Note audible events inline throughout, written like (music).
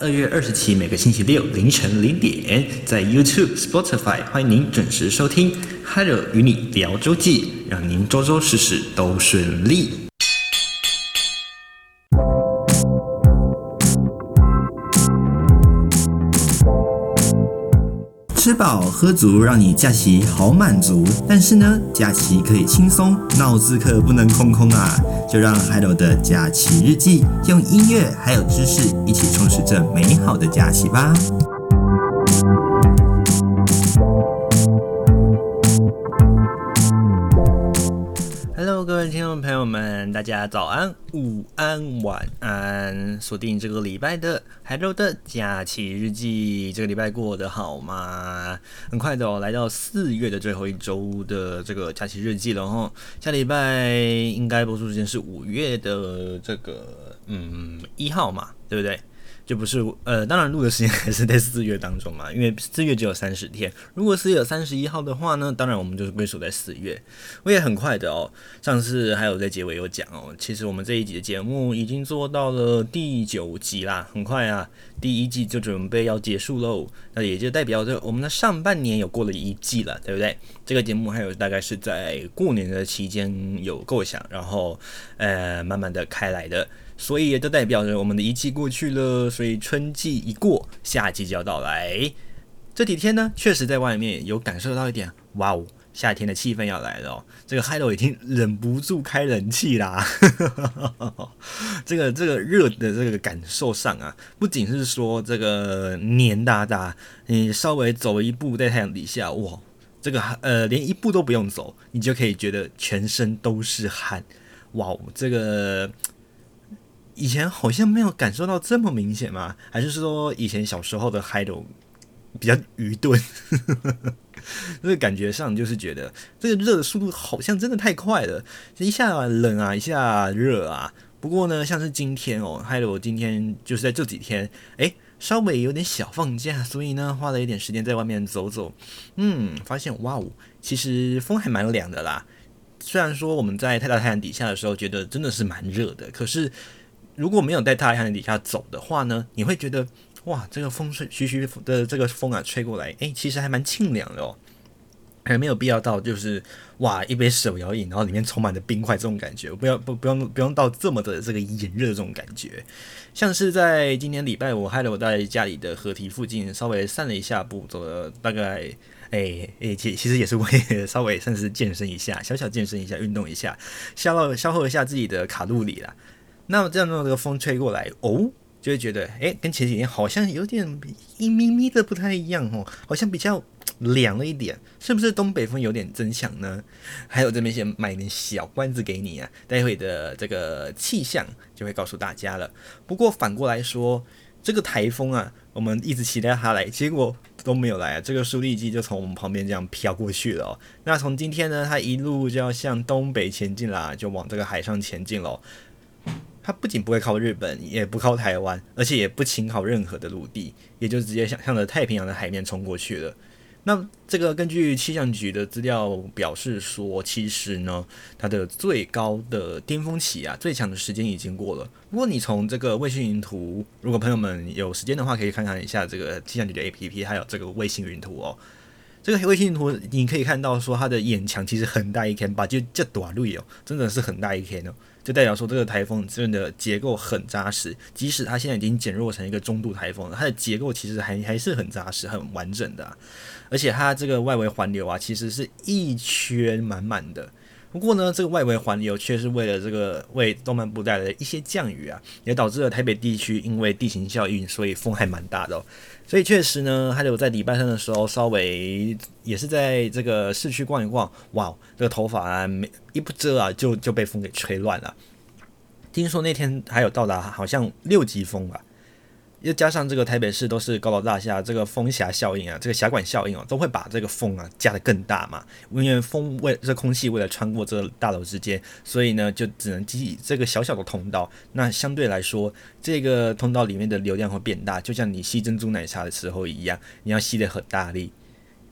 二月二十七每个星期六凌晨零点，在 YouTube、Spotify 欢迎您准时收听《Hello 与你聊周记》，让您周周事事都顺利。饱喝足，让你假期好满足。但是呢，假期可以轻松，脑子可不能空空啊！就让 Hello 的假期日记用音乐还有知识一起充实这美好的假期吧。朋友们，大家早安、午安、晚安！锁定这个礼拜的 Hello 的假期日记，这个礼拜过得好吗？很快的哦，来到四月的最后一周的这个假期日记了哈。下礼拜应该播出时间是五月的这个嗯一号嘛，对不对？就不是呃，当然录的时间还是在四月当中嘛，因为四月只有三十天。如果是有三十一号的话呢，当然我们就是归属在四月。我也很快的哦，上次还有在结尾有讲哦，其实我们这一集的节目已经做到了第九集啦，很快啊，第一季就准备要结束喽。那也就代表着我们的上半年有过了一季了，对不对？这个节目还有大概是在过年的期间有构想，然后呃慢慢的开来的。所以也就代表着我们的一季过去了，所以春季一过，夏季就要到来。这几天呢，确实在外面有感受到一点，哇哦，夏天的气氛要来了哦。这个 Hello 已经忍不住开冷气啦。(laughs) 这个这个热的这个感受上啊，不仅是说这个黏哒哒，你稍微走一步在太阳底下，哇，这个呃连一步都不用走，你就可以觉得全身都是汗，哇哦，这个。以前好像没有感受到这么明显吗？还是说以前小时候的 Hello 比较愚钝？(laughs) 这个感觉上就是觉得这个热的速度好像真的太快了，一下冷啊，一下热啊。不过呢，像是今天哦，Hello 今天就是在这几天，诶，稍微有点小放假，所以呢，花了一点时间在外面走走，嗯，发现哇哦，其实风还蛮凉的啦。虽然说我们在太大太阳底下的时候觉得真的是蛮热的，可是。如果没有在太阳底下走的话呢，你会觉得哇，这个风吹徐徐的这个风啊吹过来，诶，其实还蛮清凉的哦，还没有必要到就是哇一杯手摇饮，然后里面充满着冰块这种感觉，不要不不用不用到这么的这个炎热这种感觉。像是在今天礼拜五，害得我在家里的河堤附近稍微散了一下步，走了大概诶诶，其其实也是为稍微算是健身一下，小小健身一下，运动一下，消耗消耗一下自己的卡路里啦。那么这样的这个风吹过来哦，就会觉得诶，跟前几天好像有点一咪咪的不太一样哦，好像比较凉了一点，是不是东北风有点增强呢？(laughs) 还有这边先卖点小关子给你啊，待会的这个气象就会告诉大家了。不过反过来说，这个台风啊，我们一直期待它来，结果都没有来啊，这个苏力基就从我们旁边这样飘过去了哦。那从今天呢，它一路就要向东北前进啦，就往这个海上前进喽。它不仅不会靠日本，也不靠台湾，而且也不侵靠任何的陆地，也就直接向向着太平洋的海面冲过去了。那这个根据气象局的资料表示说，其实呢，它的最高的巅峰期啊，最强的时间已经过了。如果你从这个卫星云图，如果朋友们有时间的话，可以看看一下这个气象局的 APP，还有这个卫星云图哦。这个卫星云图你可以看到说，它的眼墙其实很大一片，把就这短路哦，真的是很大一片哦。就代表说这个台风真的结构很扎实，即使它现在已经减弱成一个中度台风了，它的结构其实还还是很扎实、很完整的。而且它这个外围环流啊，其实是一圈满满的。不过呢，这个外围环流却是为了这个为东半部带来一些降雨啊，也导致了台北地区因为地形效应，所以风还蛮大的哦。所以确实呢，还有在礼拜三的时候，稍微也是在这个市区逛一逛，哇，这个头发啊，没一不遮啊，就就被风给吹乱了。听说那天还有到达好像六级风吧。又加上这个台北市都是高楼大厦，这个风狭效应啊，这个狭管效应哦，都会把这个风啊加得更大嘛。因为风为这空气为了穿过这大楼之间，所以呢就只能挤这个小小的通道。那相对来说，这个通道里面的流量会变大，就像你吸珍珠奶茶的时候一样，你要吸得很大力，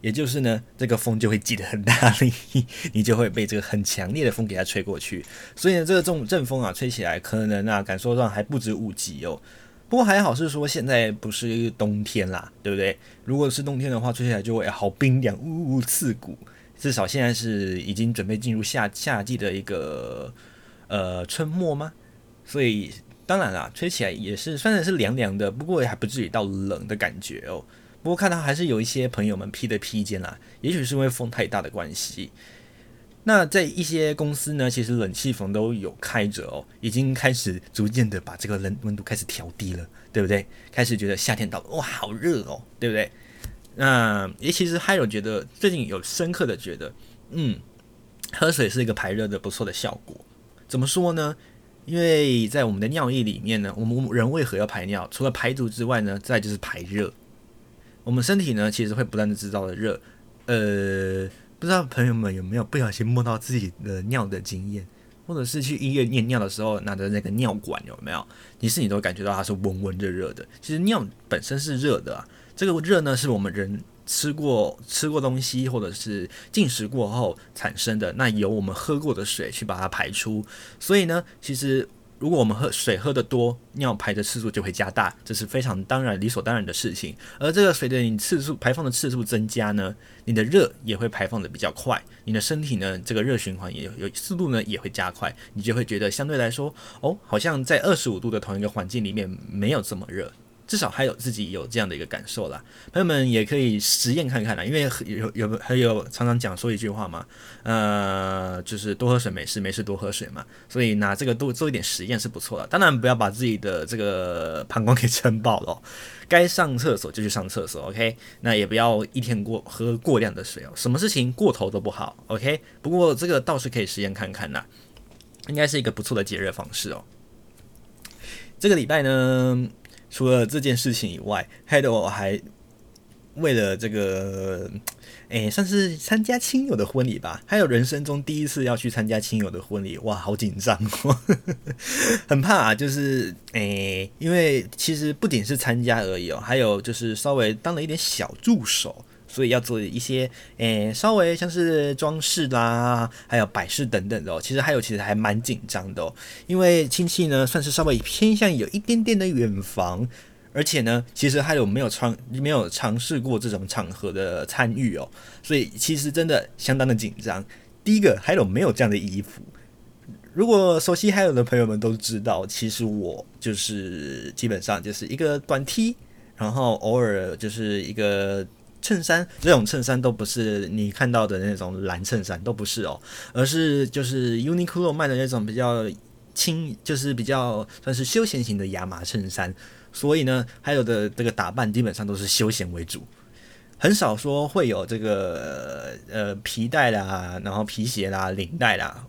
也就是呢这个风就会挤得很大力，你就会被这个很强烈的风给它吹过去。所以呢这个这种阵风啊吹起来，可能啊感受上还不止五级哦。不过还好是说现在不是冬天啦，对不对？如果是冬天的话，吹起来就会好冰凉，呜呜刺骨。至少现在是已经准备进入夏夏季的一个呃春末吗？所以当然啦，吹起来也是算是凉凉的，不过也还不至于到冷的感觉哦。不过看到还是有一些朋友们披的披肩啦，也许是因为风太大的关系。那在一些公司呢，其实冷气房都有开着哦，已经开始逐渐的把这个冷温度开始调低了，对不对？开始觉得夏天到了，哇，好热哦，对不对？那也其实还有觉得最近有深刻的觉得，嗯，喝水是一个排热的不错的效果。怎么说呢？因为在我们的尿液里面呢，我们人为何要排尿？除了排毒之外呢，再就是排热。我们身体呢，其实会不断的制造的热。呃，不知道朋友们有没有不小心摸到自己的尿的经验，或者是去医院验尿的时候拿着那个尿管有没有？其实你都感觉到它是温温热热的。其实尿本身是热的啊。这个热呢，是我们人吃过吃过东西或者是进食过后产生的，那由我们喝过的水去把它排出。所以呢，其实如果我们喝水喝得多，尿排的次数就会加大，这是非常当然理所当然的事情。而这个随着你次数排放的次数增加呢，你的热也会排放的比较快，你的身体呢，这个热循环也有速度呢也会加快，你就会觉得相对来说，哦，好像在二十五度的同一个环境里面没有这么热。至少还有自己有这样的一个感受啦，朋友们也可以实验看看啦，因为有有还有常常讲说一句话嘛，呃，就是多喝水没事，没事多喝水嘛，所以拿这个多做一点实验是不错的。当然不要把自己的这个膀胱给撑爆了，该上厕所就去上厕所，OK？那也不要一天过喝过量的水哦，什么事情过头都不好，OK？不过这个倒是可以实验看看啦，应该是一个不错的解热方式哦。这个礼拜呢，除了这件事情以外，害得我还为了这个，哎，算是参加亲友的婚礼吧。还有人生中第一次要去参加亲友的婚礼，哇，好紧张哦，(laughs) 很怕啊。就是哎，因为其实不仅是参加而已哦，还有就是稍微当了一点小助手。所以要做一些，诶、稍微像是装饰啦，还有摆饰等等的哦。其实还有，其实还蛮紧张的哦。因为亲戚呢，算是稍微偏向有一点点的远房，而且呢，其实还有没有尝没有尝试过这种场合的参与哦。所以其实真的相当的紧张。第一个，还有没有这样的衣服？如果熟悉还有的朋友们都知道，其实我就是基本上就是一个短 T，然后偶尔就是一个。衬衫这种衬衫都不是你看到的那种蓝衬衫，都不是哦，而是就是 Uniqlo 卖的那种比较轻，就是比较算是休闲型的亚麻衬衫。所以呢，还有的这个打扮基本上都是休闲为主，很少说会有这个呃皮带啦，然后皮鞋啦、领带啦。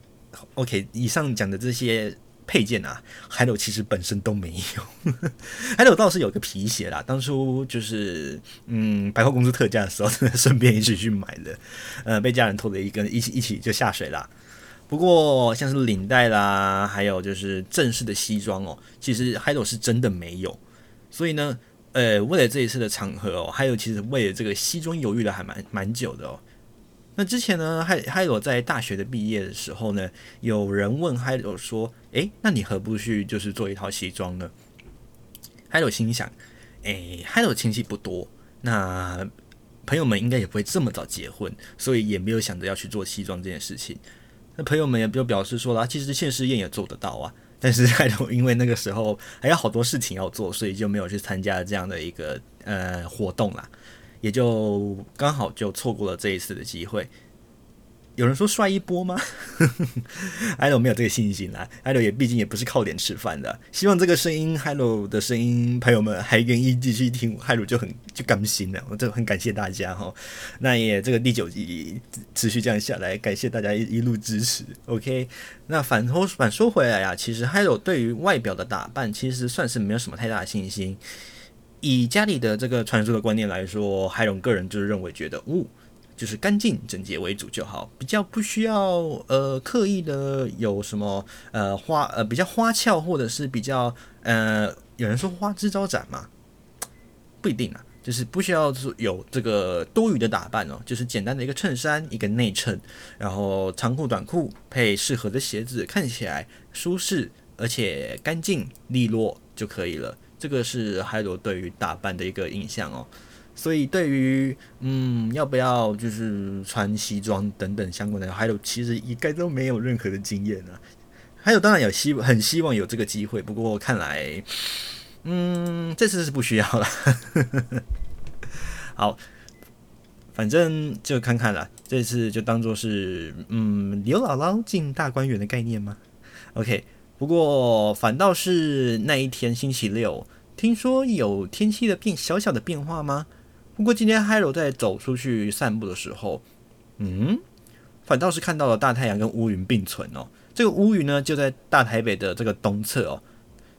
OK，以上讲的这些。配件啊，海斗其实本身都没有，(laughs) 海斗倒是有个皮鞋啦，当初就是嗯百货公司特价的时候，顺便一起去买的，呃被家人拖着一根一起一起就下水啦。不过像是领带啦，还有就是正式的西装哦，其实海斗是真的没有。所以呢，呃为了这一次的场合哦，还有其实为了这个西装犹豫了还蛮蛮久的哦。那之前呢，还还有在大学的毕业的时候呢，有人问还有说，诶，那你何不去就是做一套西装呢？还有心想，诶，还有亲戚不多，那朋友们应该也不会这么早结婚，所以也没有想着要去做西装这件事情。那朋友们也就表示说啦，其实现实验也做得到啊，但是还有因为那个时候还有好多事情要做，所以就没有去参加这样的一个呃活动啦。也就刚好就错过了这一次的机会。有人说帅一波吗？(laughs) 海斗没有这个信心啦。海斗也毕竟也不是靠脸吃饭的。希望这个声音，Hello 的声音，朋友们还愿意继续听，Hello 就很就甘心了。我真的很感谢大家哈。那也这个第九集持续这样下来，感谢大家一一路支持。OK，那反说反说回来呀，其实 Hello 对于外表的打扮，其实算是没有什么太大的信心。以家里的这个传输的观念来说，海龙个人就是认为觉得，哦，就是干净整洁为主就好，比较不需要呃刻意的有什么呃花呃比较花俏或者是比较呃有人说花枝招展嘛，不一定啊，就是不需要有这个多余的打扮哦，就是简单的一个衬衫一个内衬，然后长裤短裤配适合的鞋子，看起来舒适而且干净利落就可以了。这个是海螺对于打扮的一个印象哦。所以对于嗯要不要就是穿西装等等相关的，Hilo 其实一概都没有任何的经验啊。Hilo 当然有希很希望有这个机会，不过看来嗯这次是不需要了。(laughs) 好。反正就看看了，这次就当做是嗯刘姥姥进大观园的概念吗？OK，不过反倒是那一天星期六，听说有天气的变小小的变化吗？不过今天 Hilo 在走出去散步的时候，嗯，反倒是看到了大太阳跟乌云并存哦。这个乌云呢就在大台北的这个东侧哦。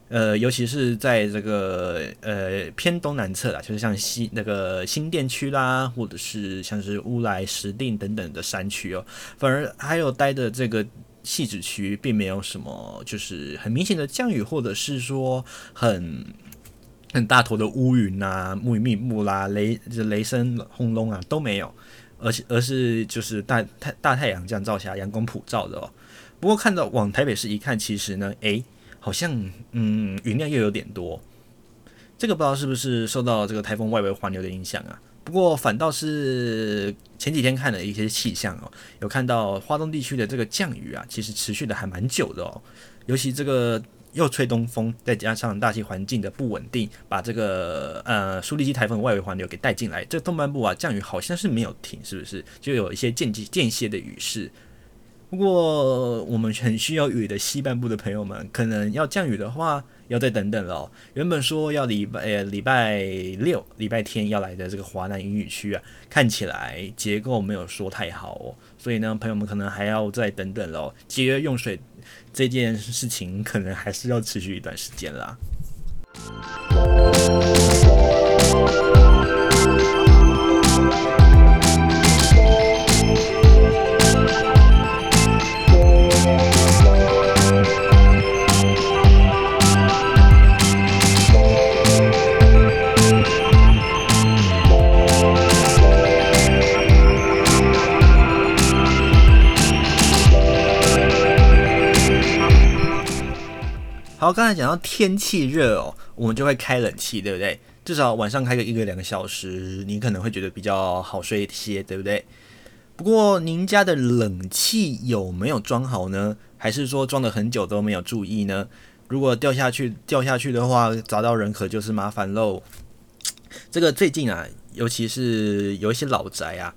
呃，尤其是在这个呃偏东南侧啦，就是像西那个新店区啦，或者是像是乌来、石碇等等的山区哦，反而还有待的这个汐止区，并没有什么就是很明显的降雨，或者是说很很大坨的乌云啊、密云密布啦、雷雷声轰隆啊都没有，而且而是就是大太大太阳这样照下，阳光普照的哦。不过看到往台北市一看，其实呢，诶。好像嗯，云量又有点多，这个不知道是不是受到这个台风外围环流的影响啊？不过反倒是前几天看了一些气象哦，有看到花东地区的这个降雨啊，其实持续的还蛮久的哦。尤其这个又吹东风，再加上大气环境的不稳定，把这个呃苏力基台风外围环流给带进来，这东半部啊降雨好像是没有停，是不是？就有一些间接间歇的雨势。不过，我们很需要雨的西半部的朋友们，可能要降雨的话，要再等等喽。原本说要礼拜呃礼拜六、礼拜天要来的这个华南英语区啊，看起来结构没有说太好哦，所以呢，朋友们可能还要再等等喽。节约用水这件事情，可能还是要持续一段时间啦。好，刚才讲到天气热哦，我们就会开冷气，对不对？至少晚上开个一个两个小时，你可能会觉得比较好睡一些，对不对？不过您家的冷气有没有装好呢？还是说装了很久都没有注意呢？如果掉下去掉下去的话，砸到人可就是麻烦喽。这个最近啊，尤其是有一些老宅啊，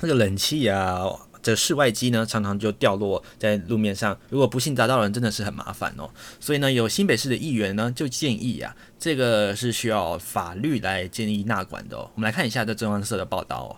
那个冷气啊。这室外机呢，常常就掉落在路面上，如果不幸砸到人，真的是很麻烦哦。所以呢，有新北市的议员呢，就建议啊，这个是需要法律来建议纳管的哦。我们来看一下这中央社的报道哦。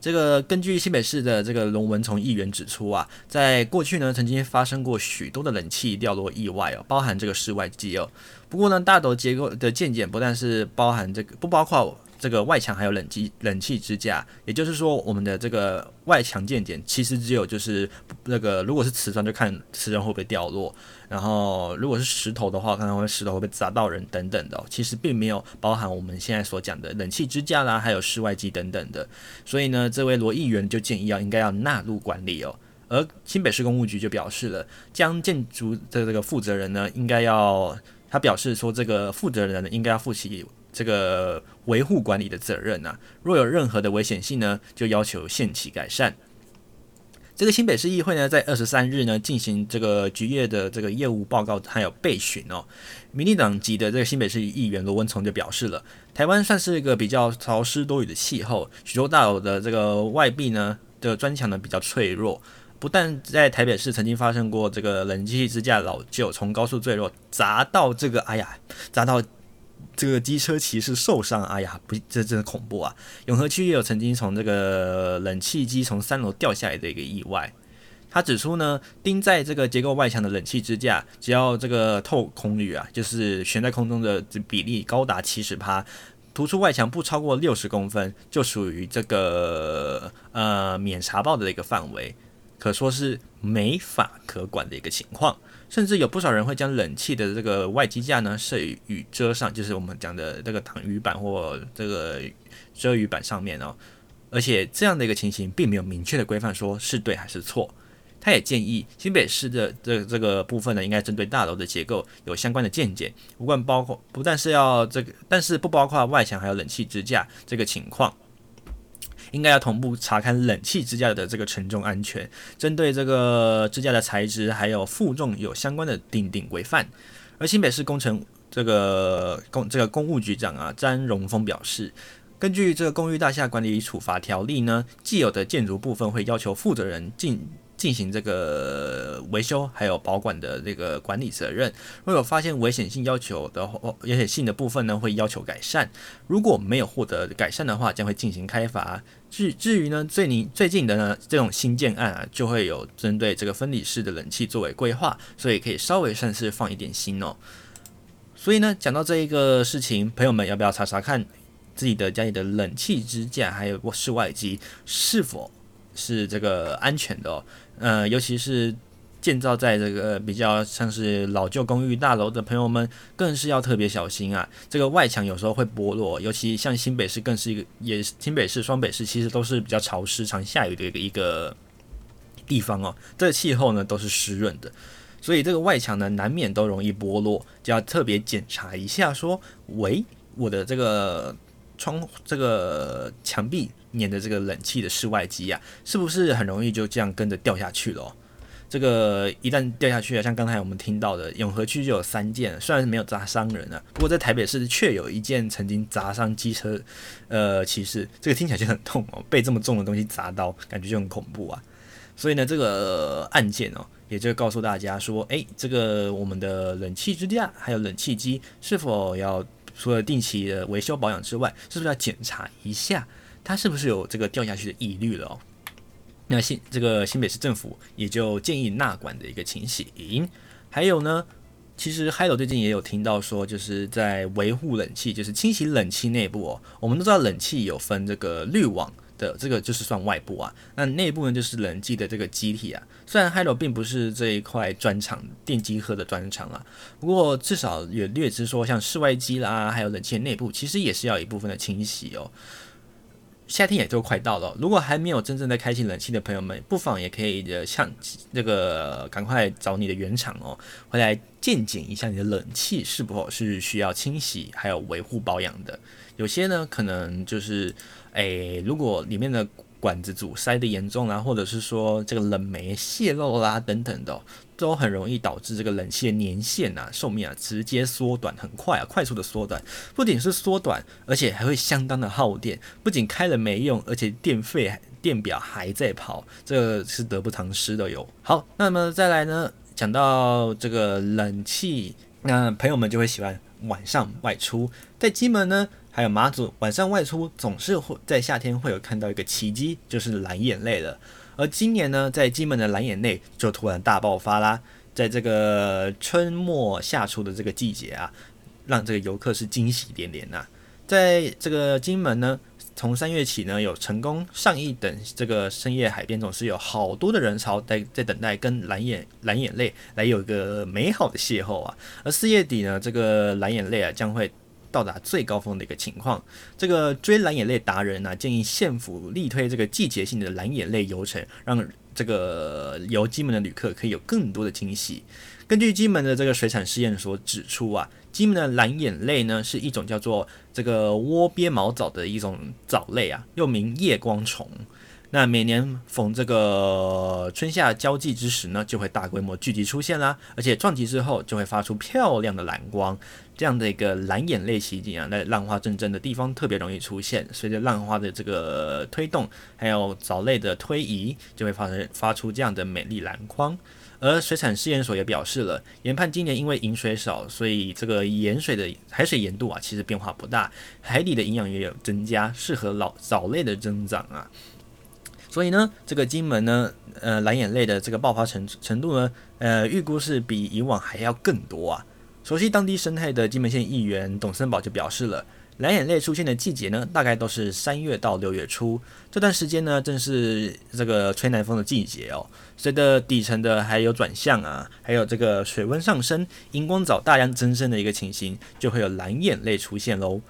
这个根据新北市的这个龙文从议员指出啊，在过去呢，曾经发生过许多的冷气掉落意外哦，包含这个室外机哦。不过呢，大楼结构的健检不但是包含这个，不包括。这个外墙还有冷气冷气支架，也就是说，我们的这个外墙健检其实只有就是那个，如果是瓷砖就看瓷砖会不会掉落，然后如果是石头的话，可能会石头会被砸到人等等的，其实并没有包含我们现在所讲的冷气支架啦，还有室外机等等的。所以呢，这位罗议员就建议要应该要纳入管理哦。而新北市公务局就表示了，将建筑的这个负责人呢，应该要他表示说，这个负责人呢应该要负起。这个维护管理的责任呐、啊，若有任何的危险性呢，就要求限期改善。这个新北市议会呢，在二十三日呢进行这个局业的这个业务报告，还有备询哦。民进党籍的这个新北市议员罗文从就表示了，台湾算是一个比较潮湿多雨的气候，许多大楼的这个外壁呢的砖墙呢比较脆弱，不但在台北市曾经发生过这个冷气支架老旧从高处坠落砸到这个，哎呀，砸到。这个机车骑士受伤，哎呀，不，这真的恐怖啊！永和区也有曾经从这个冷气机从三楼掉下来的一个意外。他指出呢，钉在这个结构外墙的冷气支架，只要这个透空率啊，就是悬在空中的比例高达七十趴，突出外墙不超过六十公分，就属于这个呃免查报的一个范围，可说是没法可管的一个情况。甚至有不少人会将冷气的这个外机架呢设于雨遮上，就是我们讲的这个挡雨板或这个遮雨板上面哦。而且这样的一个情形并没有明确的规范说是对还是错。他也建议新北市的这这个部分呢，应该针对大楼的结构有相关的见解，不管包括不但是要这个，但是不包括外墙还有冷气支架这个情况，应该要同步查看冷气支架的这个承重安全，针对这个支架的材质还有负重有相关的定定规范。而新北市工程这个公这个公务局长啊詹荣峰表示。根据这个公寓大厦管理处罚条例呢，既有的建筑部分会要求负责人进进行这个维修，还有保管的这个管理责任。若有发现危险性要求的危险性的部分呢，会要求改善。如果没有获得改善的话，将会进行开罚。至至于呢，最近最近的呢这种新建案啊，就会有针对这个分离式的冷气作为规划，所以可以稍微算是放一点心哦。所以呢，讲到这一个事情，朋友们要不要查查看？自己的家里的冷气支架还有室外机是否是这个安全的哦？呃，尤其是建造在这个比较像是老旧公寓大楼的朋友们，更是要特别小心啊！这个外墙有时候会剥落，尤其像新北市更是一个，也是新北市、双北市其实都是比较潮湿、常下雨的一个地方哦。这气候呢都是湿润的，所以这个外墙呢难免都容易剥落，就要特别检查一下说，说喂，我的这个。窗这个墙壁粘的这个冷气的室外机啊，是不是很容易就这样跟着掉下去了？这个一旦掉下去啊，像刚才我们听到的永和区就有三件，虽然是没有砸伤人啊，不过在台北市却有一件曾经砸伤机车呃骑士，这个听起来就很痛哦，被这么重的东西砸到，感觉就很恐怖啊。所以呢，这个案件哦，也就告诉大家说，诶，这个我们的冷气支架还有冷气机是否要。除了定期的维修保养之外，是不是要检查一下它是不是有这个掉下去的疑虑了哦？那新这个新北市政府也就建议纳管的一个情形。还有呢，其实 Hello 最近也有听到说，就是在维护冷气，就是清洗冷气内部哦。我们都知道冷气有分这个滤网。的这个就是算外部啊，那内部呢就是冷气的这个机体啊。虽然 Hello 并不是这一块专长电机科的专长啊，不过至少也略知说，像室外机啦，还有冷气内部，其实也是要一部分的清洗哦。夏天也就快到了，如果还没有真正的开启冷气的朋友们，不妨也可以的像这个赶快找你的原厂哦，回来鉴检一下你的冷气是否是需要清洗还有维护保养的。有些呢可能就是。诶，如果里面的管子阻塞的严重啦，或者是说这个冷媒泄漏啦等等的，都很容易导致这个冷气的年限啊、寿命啊直接缩短，很快啊，快速的缩短。不仅是缩短，而且还会相当的耗电。不仅开了没用，而且电费、电表还在跑，这个是得不偿失的哟。好，那么再来呢，讲到这个冷气，那朋友们就会喜欢晚上外出，在金门呢。还有马祖晚上外出总是会在夏天会有看到一个奇迹，就是蓝眼泪了。而今年呢，在金门的蓝眼泪就突然大爆发啦，在这个春末夏初的这个季节啊，让这个游客是惊喜连连呐。在这个金门呢，从三月起呢，有成功上亿等这个深夜海边总是有好多的人潮在在等待跟蓝眼蓝眼泪来有一个美好的邂逅啊。而四月底呢，这个蓝眼泪啊将会。到达最高峰的一个情况，这个追蓝眼泪达人呢、建议县府力推这个季节性的蓝眼泪游程，让这个游金门的旅客可以有更多的惊喜。根据金门的这个水产试验所指出啊，金门的蓝眼泪呢是一种叫做这个窝边毛藻的一种藻类啊，又名夜光虫。那每年逢这个春夏交际之时呢，就会大规模聚集出现啦，而且撞击之后就会发出漂亮的蓝光。这样的一个蓝眼泪奇景啊，在浪花阵阵的地方特别容易出现。随着浪花的这个推动，还有藻类的推移，就会发生发出这样的美丽蓝光。而水产试验所也表示了，研判今年因为饮水少，所以这个盐水的海水盐度啊，其实变化不大，海底的营养也有增加，适合老藻类的增长啊。所以呢，这个金门呢，呃，蓝眼泪的这个爆发程程度呢，呃，预估是比以往还要更多啊。熟悉当地生态的金门县议员董森宝就表示了，蓝眼泪出现的季节呢，大概都是三月到六月初，这段时间呢，正是这个吹南风的季节哦。随着底层的还有转向啊，还有这个水温上升，荧光藻大量增生的一个情形，就会有蓝眼泪出现喽。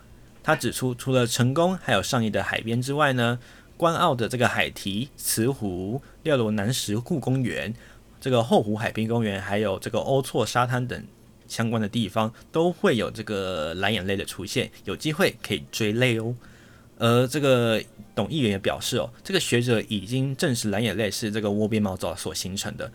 他指出，除了成功还有上亿的海边之外呢，关澳的这个海堤、慈湖、廖罗南石窟公园、这个后湖海滨公园，还有这个欧错沙滩等相关的地方，都会有这个蓝眼泪的出现，有机会可以追泪哦。而这个董议员也表示哦，这个学者已经证实蓝眼泪是这个窝边毛藻所形成的，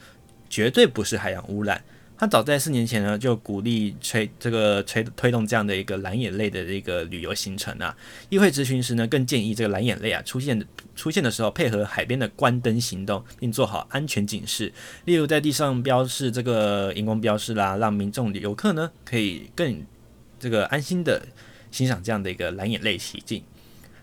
绝对不是海洋污染。他早在四年前呢，就鼓励推这个推推动这样的一个蓝眼泪的一个旅游行程啊。议会咨询时呢，更建议这个蓝眼泪啊出现出现的时候，配合海边的关灯行动，并做好安全警示，例如在地上标示这个荧光标示啦，让民众游客呢可以更这个安心的欣赏这样的一个蓝眼泪奇景。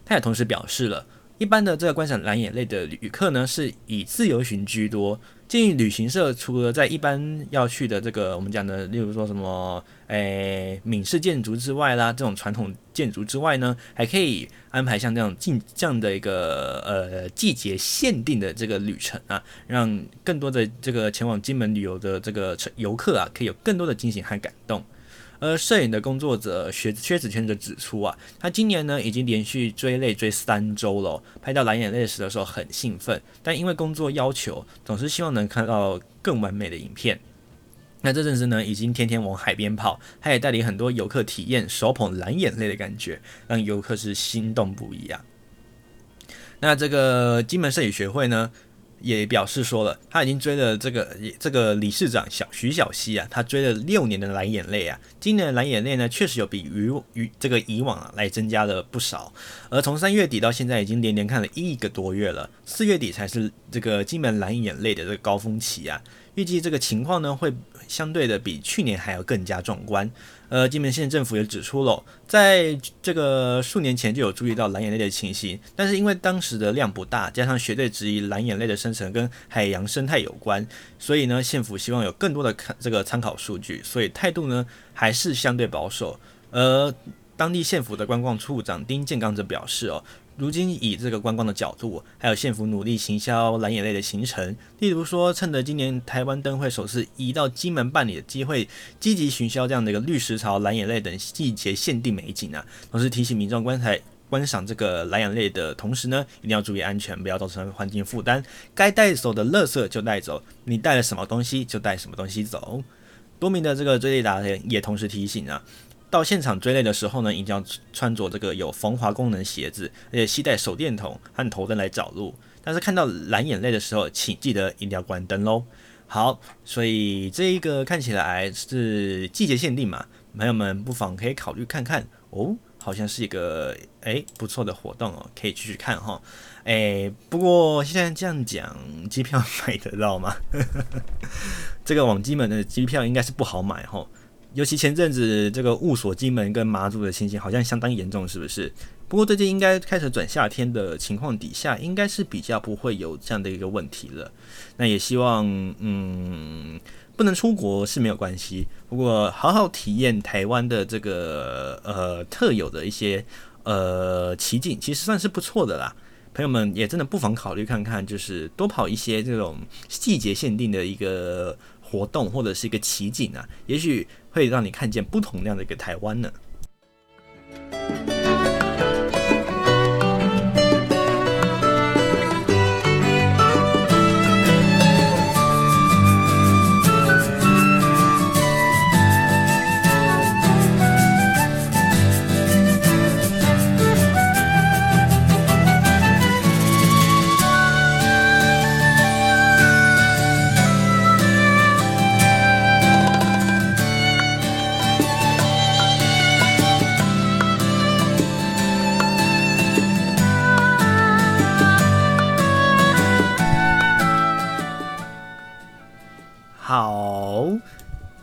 他也同时表示了，一般的这个观赏蓝眼泪的旅客呢，是以自由行居多。建议旅行社除了在一般要去的这个我们讲的，例如说什么，诶，闽式建筑之外啦，这种传统建筑之外呢，还可以安排像这样近这样的一个呃季节限定的这个旅程啊，让更多的这个前往金门旅游的这个游客啊，可以有更多的惊喜和感动。而摄影的工作者薛薛子谦则指出啊，他今年呢已经连续追泪追三周了，拍到蓝眼泪时的时候很兴奋，但因为工作要求，总是希望能看到更完美的影片。那这阵子呢，已经天天往海边跑，他也带领很多游客体验手捧蓝眼泪的感觉，让游客是心动不已啊。那这个金门摄影学会呢，也表示说了，他已经追了这个这个理事长小徐小溪啊，他追了六年的蓝眼泪啊，今年的蓝眼泪呢，确实有比于于这个以往啊来增加了不少，而从三月底到现在已经连连看了一个多月了，四月底才是这个金门蓝眼泪的这个高峰期啊，预计这个情况呢会相对的比去年还要更加壮观。呃，金门县政府也指出了，在这个数年前就有注意到蓝眼泪的情形，但是因为当时的量不大，加上学队质疑蓝眼泪的生成跟海洋生态有关，所以呢，县府希望有更多的看这个参考数据，所以态度呢还是相对保守。而当地县府的观光处长丁建刚则表示哦。如今以这个观光的角度，还有县府努力行销蓝眼泪的行程，例如说趁着今年台湾灯会首次移到金门办理的机会，积极行销这样的一个绿石槽、蓝眼泪等季节限定美景啊。同时提醒民众观台观赏这个蓝眼泪的同时呢，一定要注意安全，不要造成环境负担。该带走的垃圾就带走，你带了什么东西就带什么东西走。多名的这个追猎达人也同时提醒啊。到现场追泪的时候呢，一定要穿着这个有防滑功能鞋子，而且携带手电筒和头灯来找路。但是看到蓝眼泪的时候，请记得一定要关灯喽。好，所以这一个看起来是季节限定嘛，朋友们不妨可以考虑看看哦，好像是一个诶不错的活动哦，可以继续看哈。诶，不过现在这样讲，机票 (laughs) 买得到吗？(laughs) 这个往金门的机票应该是不好买哈。尤其前阵子这个雾锁金门跟马祖的情形好像相当严重，是不是？不过最近应该开始转夏天的情况底下，应该是比较不会有这样的一个问题了。那也希望，嗯，不能出国是没有关系，不过好好体验台湾的这个呃特有的一些呃奇景，其实算是不错的啦。朋友们也真的不妨考虑看看，就是多跑一些这种季节限定的一个活动或者是一个奇景啊，也许会让你看见不同样的一个台湾呢。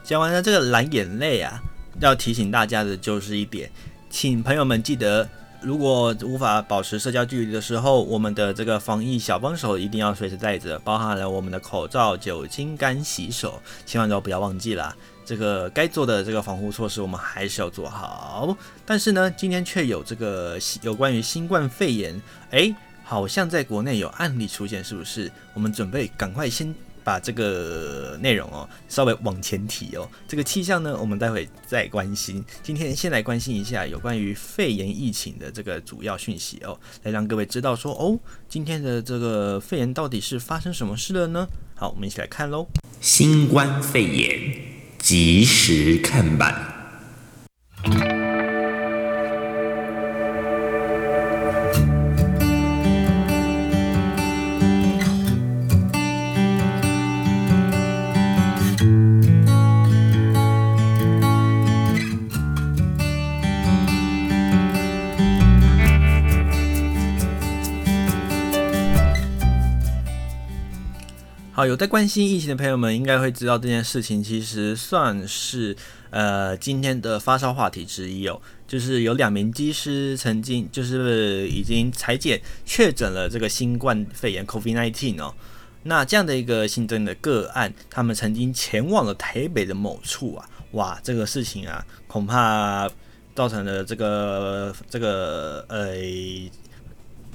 讲完了这个蓝眼泪啊，要提醒大家的就是一点，请朋友们记得，如果无法保持社交距离的时候，我们的这个防疫小帮手一定要随时带着，包含了我们的口罩、酒精、干洗手，千万都不要忘记啦。这个该做的这个防护措施，我们还是要做好。但是呢，今天却有这个有关于新冠肺炎，诶，好像在国内有案例出现，是不是？我们准备赶快先。把这个内容哦稍微往前提哦。这个气象呢，我们待会再关心。今天先来关心一下有关于肺炎疫情的这个主要讯息哦，来让各位知道说哦，今天的这个肺炎到底是发生什么事了呢？好，我们一起来看喽。新冠肺炎及时看板。有在关心疫情的朋友们，应该会知道这件事情其实算是呃今天的发烧话题之一哦。就是有两名机师曾经就是已经采检确诊了这个新冠肺炎 （COVID-19） 哦。那这样的一个新增的个案，他们曾经前往了台北的某处啊，哇，这个事情啊，恐怕造成了这个这个呃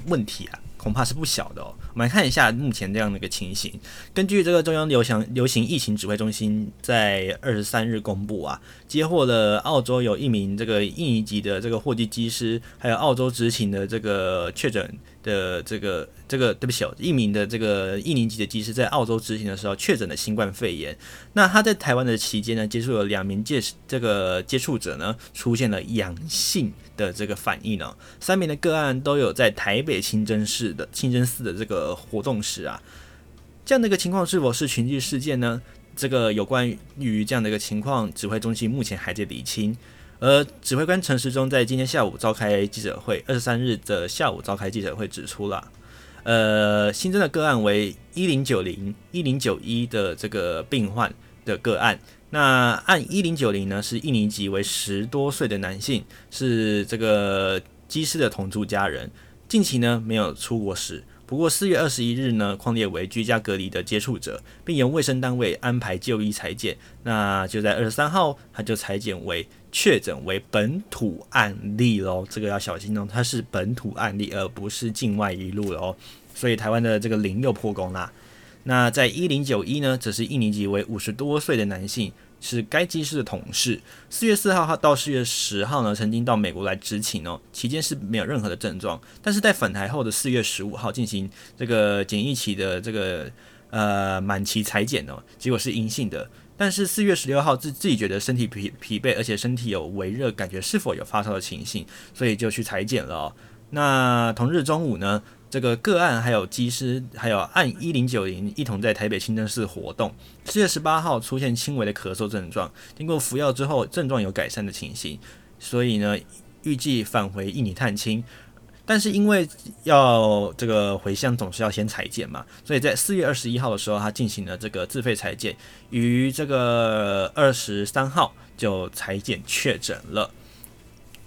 问题啊。恐怕是不小的哦。我们来看一下目前这样的一个情形。根据这个中央流行流行疫情指挥中心在二十三日公布啊，接获了澳洲有一名这个印尼籍的这个货机机师，还有澳洲执勤的这个确诊的这个这个对不起哦，一名的这个一年级的技师在澳洲执勤的时候确诊了新冠肺炎。那他在台湾的期间呢，接触了两名接这个接触者呢，出现了阳性的这个反应呢。三名的个案都有在台北清真寺的清真寺的这个活动时啊，这样的一个情况是否是群聚事件呢？这个有关于这样的一个情况，指挥中心目前还在理清。而指挥官陈时中在今天下午召开记者会，二十三日的下午召开记者会指出了，呃，新增的个案为一零九零一零九一的这个病患的个案。那按一零九零呢，是一年级为十多岁的男性，是这个机师的同住家人，近期呢没有出国史。不过四月二十一日呢，匡列为居家隔离的接触者，并由卫生单位安排就医裁检。那就在二十三号，他就裁检为确诊为本土案例喽。这个要小心哦，它是本土案例，而不是境外一路哦。所以台湾的这个零又破功啦。那在一零九一呢，则是一年级为五十多岁的男性。是该机师的同事。四月四号到四月十号呢，曾经到美国来执勤哦，期间是没有任何的症状。但是在返台后的四月十五号进行这个检疫期的这个呃满期裁剪哦，结果是阴性的。但是四月十六号自自己觉得身体疲疲惫，而且身体有微热，感觉是否有发烧的情形，所以就去裁剪了。那同日中午呢，这个个案还有机师，还有案一零九零一同在台北清真寺活动。四月十八号出现轻微的咳嗽症状，经过服药之后症状有改善的情形，所以呢预计返回印尼探亲。但是因为要这个回乡总是要先采检嘛，所以在四月二十一号的时候，他进行了这个自费采检，于这个二十三号就采检确诊了。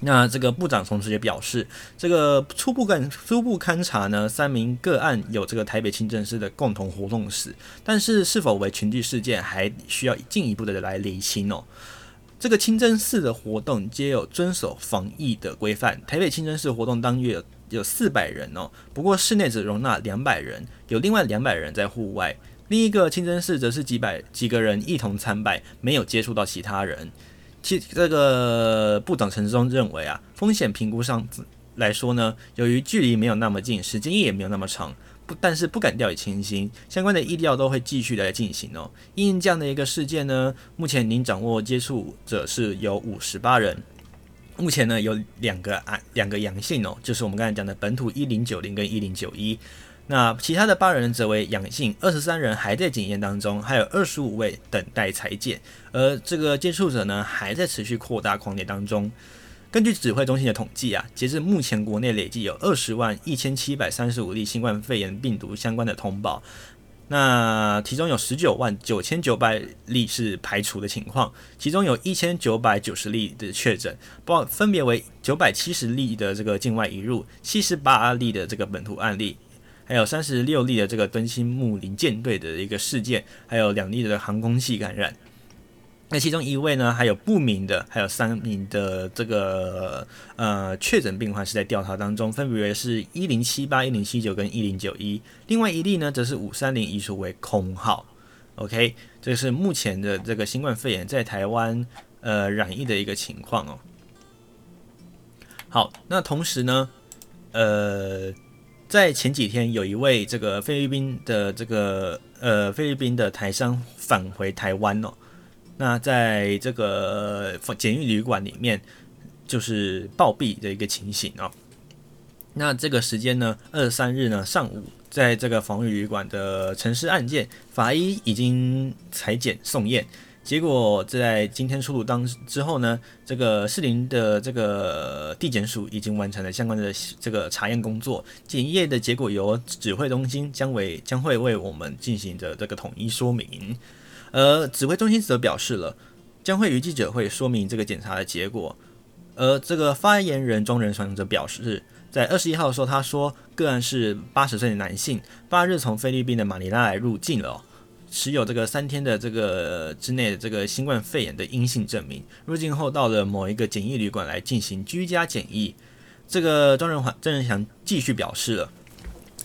那这个部长同时也表示，这个初步勘初步勘查呢，三名个案有这个台北清真寺的共同活动史，但是是否为群聚事件，还需要进一步的来厘清哦。这个清真寺的活动皆有遵守防疫的规范，台北清真寺活动当月有有四百人哦，不过室内只容纳两百人，有另外两百人在户外，另一个清真寺则是几百几个人一同参拜，没有接触到其他人。其这个部长陈时中认为啊，风险评估上来说呢，由于距离没有那么近，时间也没有那么长，不但是不敢掉以轻心，相关的医疗都会继续来进行哦。因这样的一个事件呢，目前您掌握接触者是有五十八人，目前呢有两个啊两个阳性哦，就是我们刚才讲的本土一零九零跟一零九一。那其他的八人则为阳性，二十三人还在检验当中，还有二十五位等待裁检，而这个接触者呢还在持续扩大匡列当中。根据指挥中心的统计啊，截至目前国内累计有二十万一千七百三十五例新冠肺炎病毒相关的通报，那其中有十九万九千九百例是排除的情况，其中有一千九百九十例的确诊，包分别为九百七十例的这个境外移入，七十八例的这个本土案例。还有三十六例的这个敦亲睦邻舰队的一个事件，还有两例的航空器感染。那其中一位呢，还有不明的，还有三名的这个呃确诊病患是在调查当中，分别为是一零七八、一零七九跟一零九一。另外一例呢，则是五三零移除为空号。OK，这是目前的这个新冠肺炎在台湾呃染疫的一个情况哦。好，那同时呢，呃，在前几天有一位这个菲律宾的这个呃菲律宾的台商返回台湾哦，那在这个检狱旅馆里面就是暴毙的一个情形哦。那这个时间呢，二三日呢上午。在这个防疫旅馆的陈尸案件，法医已经采检送验，结果在今天出炉当之后呢，这个士林的这个地检署已经完成了相关的这个查验工作，检验的结果由指挥中心将为将会为我们进行的这个统一说明，而指挥中心则表示了将会于记者会说明这个检查的结果，而这个发言人庄仁祥则表示。在二十一号的时候，他说个案是八十岁的男性，八日从菲律宾的马尼拉来入境了，持有这个三天的这个之内的这个新冠肺炎的阴性证明，入境后到了某一个检疫旅馆来进行居家检疫。这个庄仁华庄仁祥继续表示了，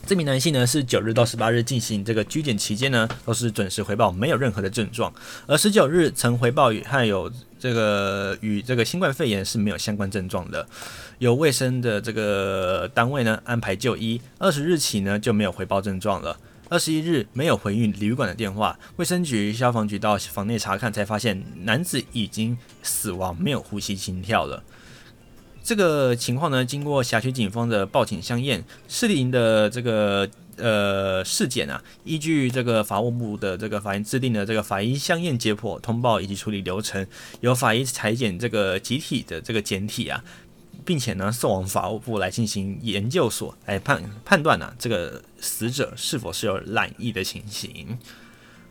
这名男性呢是九日到十八日进行这个居检期间呢都是准时回报，没有任何的症状，而十九日曾回报与还有这个与这个新冠肺炎是没有相关症状的。由卫生的这个单位呢安排就医，二十日起呢就没有回报症状了。二十一日没有回应旅馆的电话，卫生局、消防局到房内查看，才发现男子已经死亡，没有呼吸、心跳了。这个情况呢，经过辖区警方的报警相验，士林的这个呃事件啊，依据这个法务部的这个法院制定的这个法医相验解剖通报以及处理流程，由法医裁剪这个集体的这个检体啊。并且呢，送往法务部来进行研究所来判判断呢、这个死者是否是有染疫的情形。